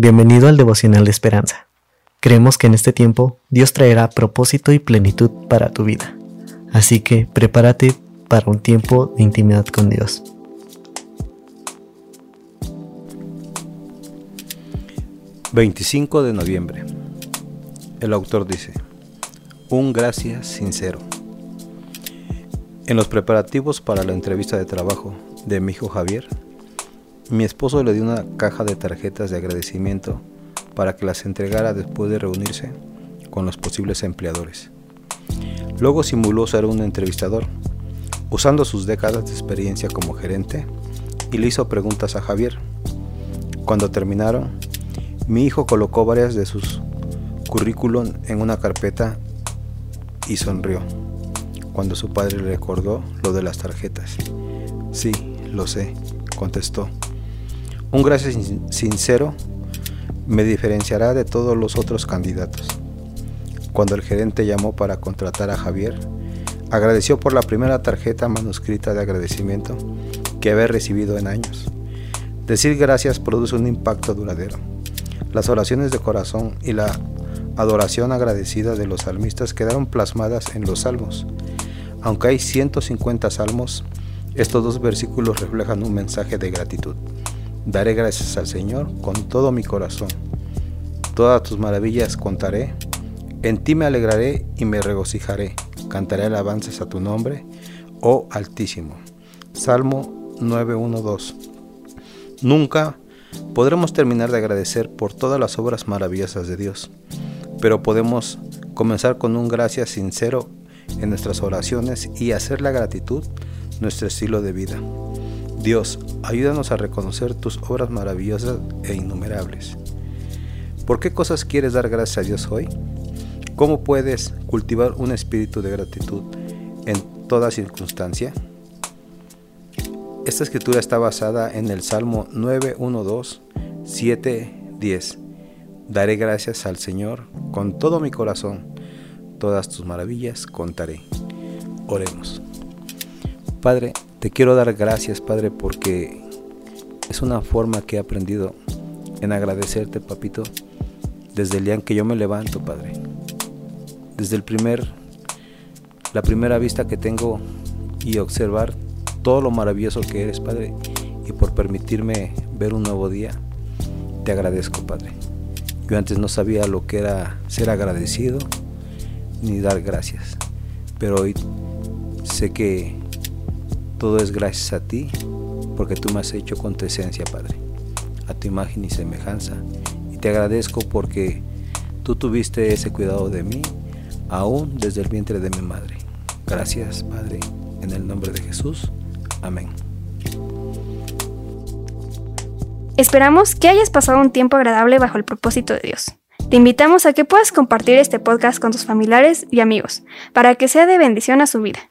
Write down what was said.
Bienvenido al devocional de esperanza. Creemos que en este tiempo Dios traerá propósito y plenitud para tu vida. Así que prepárate para un tiempo de intimidad con Dios. ...25 de noviembre... El autor dice... ...un gracias sincero... En los preparativos para la entrevista de trabajo... ...de mi hijo Javier... Mi esposo le dio una caja de tarjetas de agradecimiento para que las entregara después de reunirse con los posibles empleadores. Luego simuló ser un entrevistador, usando sus décadas de experiencia como gerente, y le hizo preguntas a Javier. Cuando terminaron, mi hijo colocó varias de sus currículum en una carpeta y sonrió cuando su padre le recordó lo de las tarjetas. Sí, lo sé, contestó. Un gracias sincero me diferenciará de todos los otros candidatos. Cuando el gerente llamó para contratar a Javier, agradeció por la primera tarjeta manuscrita de agradecimiento que había recibido en años. Decir gracias produce un impacto duradero. Las oraciones de corazón y la adoración agradecida de los salmistas quedaron plasmadas en los salmos. Aunque hay 150 salmos, estos dos versículos reflejan un mensaje de gratitud. Daré gracias al Señor con todo mi corazón. Todas tus maravillas contaré. En ti me alegraré y me regocijaré. Cantaré alabanzas a tu nombre, oh Altísimo. Salmo 912. Nunca podremos terminar de agradecer por todas las obras maravillosas de Dios, pero podemos comenzar con un gracias sincero en nuestras oraciones y hacer la gratitud nuestro estilo de vida. Dios, ayúdanos a reconocer tus obras maravillosas e innumerables. ¿Por qué cosas quieres dar gracias a Dios hoy? ¿Cómo puedes cultivar un espíritu de gratitud en toda circunstancia? Esta escritura está basada en el Salmo 912, 7, 10. Daré gracias al Señor con todo mi corazón, todas tus maravillas contaré. Oremos. Padre, te quiero dar gracias, Padre, porque es una forma que he aprendido en agradecerte, papito, desde el día en que yo me levanto, Padre. Desde el primer la primera vista que tengo y observar todo lo maravilloso que eres, Padre, y por permitirme ver un nuevo día. Te agradezco, Padre. Yo antes no sabía lo que era ser agradecido ni dar gracias, pero hoy sé que todo es gracias a ti, porque tú me has hecho con tu esencia, Padre, a tu imagen y semejanza. Y te agradezco porque tú tuviste ese cuidado de mí, aún desde el vientre de mi madre. Gracias, Padre, en el nombre de Jesús. Amén. Esperamos que hayas pasado un tiempo agradable bajo el propósito de Dios. Te invitamos a que puedas compartir este podcast con tus familiares y amigos, para que sea de bendición a su vida.